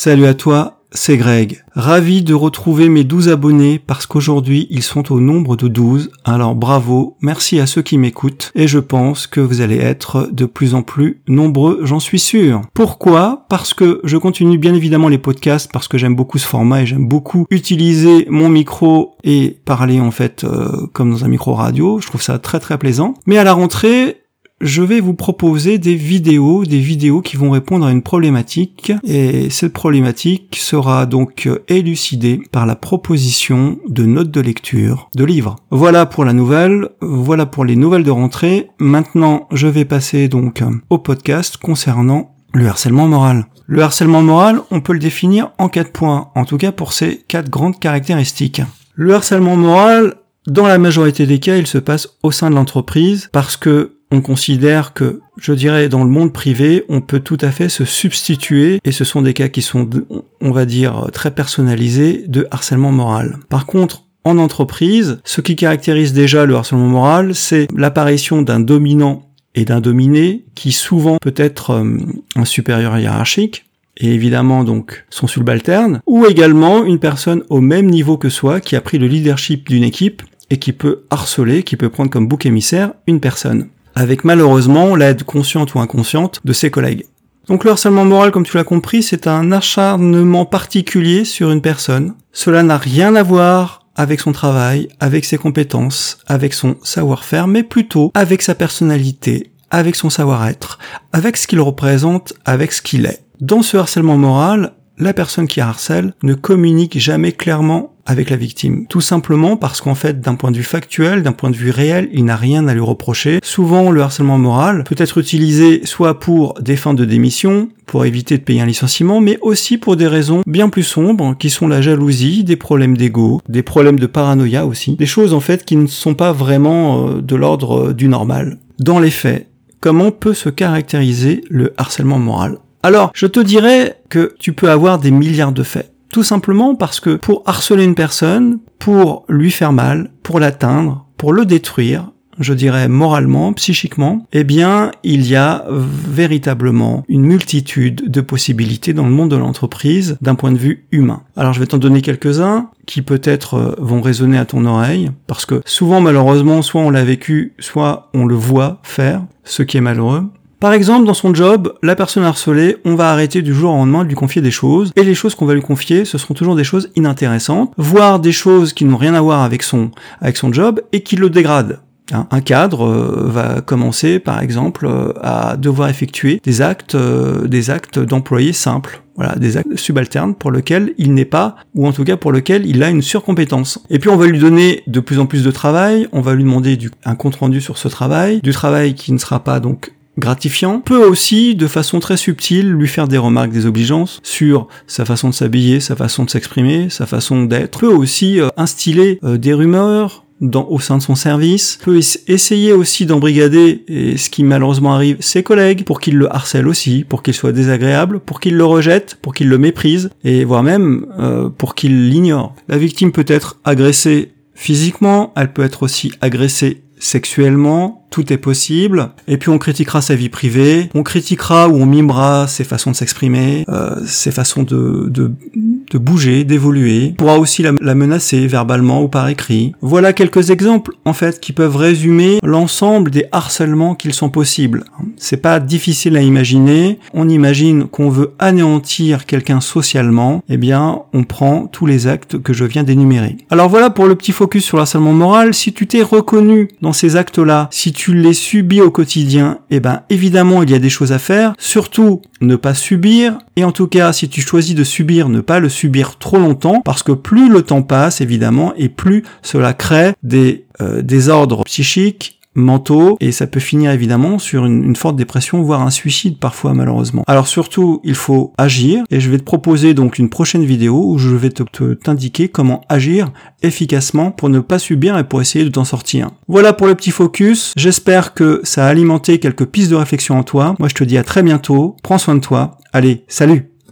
Salut à toi, c'est Greg. Ravi de retrouver mes 12 abonnés parce qu'aujourd'hui ils sont au nombre de 12. Alors bravo, merci à ceux qui m'écoutent et je pense que vous allez être de plus en plus nombreux, j'en suis sûr. Pourquoi? Parce que je continue bien évidemment les podcasts parce que j'aime beaucoup ce format et j'aime beaucoup utiliser mon micro et parler en fait euh, comme dans un micro radio. Je trouve ça très très plaisant. Mais à la rentrée, je vais vous proposer des vidéos, des vidéos qui vont répondre à une problématique et cette problématique sera donc élucidée par la proposition de notes de lecture de livres. Voilà pour la nouvelle, voilà pour les nouvelles de rentrée. Maintenant, je vais passer donc au podcast concernant le harcèlement moral. Le harcèlement moral, on peut le définir en quatre points, en tout cas pour ces quatre grandes caractéristiques. Le harcèlement moral, dans la majorité des cas, il se passe au sein de l'entreprise parce que on considère que, je dirais, dans le monde privé, on peut tout à fait se substituer, et ce sont des cas qui sont, on va dire, très personnalisés, de harcèlement moral. Par contre, en entreprise, ce qui caractérise déjà le harcèlement moral, c'est l'apparition d'un dominant et d'un dominé qui souvent peut être euh, un supérieur hiérarchique, et évidemment donc son subalterne, ou également une personne au même niveau que soi qui a pris le leadership d'une équipe et qui peut harceler, qui peut prendre comme bouc émissaire une personne avec malheureusement l'aide consciente ou inconsciente de ses collègues. Donc le harcèlement moral, comme tu l'as compris, c'est un acharnement particulier sur une personne. Cela n'a rien à voir avec son travail, avec ses compétences, avec son savoir-faire, mais plutôt avec sa personnalité, avec son savoir-être, avec ce qu'il représente, avec ce qu'il est. Dans ce harcèlement moral, la personne qui harcèle ne communique jamais clairement avec la victime. Tout simplement parce qu'en fait, d'un point de vue factuel, d'un point de vue réel, il n'a rien à lui reprocher. Souvent, le harcèlement moral peut être utilisé soit pour des fins de démission, pour éviter de payer un licenciement, mais aussi pour des raisons bien plus sombres, qui sont la jalousie, des problèmes d'ego, des problèmes de paranoïa aussi, des choses en fait qui ne sont pas vraiment euh, de l'ordre euh, du normal. Dans les faits, comment peut se caractériser le harcèlement moral? Alors, je te dirais que tu peux avoir des milliards de faits. Tout simplement parce que pour harceler une personne, pour lui faire mal, pour l'atteindre, pour le détruire, je dirais moralement, psychiquement, eh bien, il y a véritablement une multitude de possibilités dans le monde de l'entreprise d'un point de vue humain. Alors, je vais t'en donner quelques-uns qui peut-être euh, vont résonner à ton oreille, parce que souvent, malheureusement, soit on l'a vécu, soit on le voit faire, ce qui est malheureux. Par exemple, dans son job, la personne harcelée, on va arrêter du jour au lendemain de lui confier des choses, et les choses qu'on va lui confier, ce seront toujours des choses inintéressantes, voire des choses qui n'ont rien à voir avec son, avec son job, et qui le dégradent. Hein, un cadre euh, va commencer, par exemple, euh, à devoir effectuer des actes, euh, des actes d'employés simples. Voilà, des actes subalternes pour lesquels il n'est pas, ou en tout cas pour lesquels il a une surcompétence. Et puis on va lui donner de plus en plus de travail, on va lui demander du, un compte rendu sur ce travail, du travail qui ne sera pas donc gratifiant, peut aussi, de façon très subtile, lui faire des remarques désobligeantes sur sa façon de s'habiller, sa façon de s'exprimer, sa façon d'être, peut aussi euh, instiller euh, des rumeurs, dans, au sein de son service, peut essayer aussi d'embrigader, et ce qui malheureusement arrive, ses collègues, pour qu'ils le harcèlent aussi, pour qu'il soit désagréable, pour qu'ils le rejettent, pour qu'ils le méprisent, et voire même euh, pour qu'ils l'ignorent. La victime peut être agressée physiquement, elle peut être aussi agressée sexuellement, tout est possible. Et puis on critiquera sa vie privée, on critiquera ou on mimera ses façons de s'exprimer, euh, ses façons de, de, de bouger, d'évoluer. Pourra aussi la, la, menacer verbalement ou par écrit. Voilà quelques exemples en fait qui peuvent résumer l'ensemble des harcèlements qu'ils sont possibles. C'est pas difficile à imaginer. On imagine qu'on veut anéantir quelqu'un socialement, eh bien on prend tous les actes que je viens d'énumérer. Alors voilà pour le petit focus sur l'harcèlement moral. Si tu t'es reconnu dans ces actes-là, si tu les subis au quotidien, eh ben évidemment il y a des choses à faire. Surtout ne pas subir. Et en tout cas, si tu choisis de subir, ne pas le subir trop longtemps, parce que plus le temps passe évidemment, et plus cela crée des euh, désordres psychiques mentaux et ça peut finir évidemment sur une, forte dépression voire un suicide parfois malheureusement. Alors surtout il faut agir et je vais te proposer donc une prochaine vidéo où je vais te t'indiquer comment agir efficacement pour ne pas subir et pour essayer de t'en sortir. Voilà pour le petit focus, j'espère que ça a alimenté quelques pistes de réflexion en toi. Moi je te dis à très bientôt, prends soin de toi, allez, salut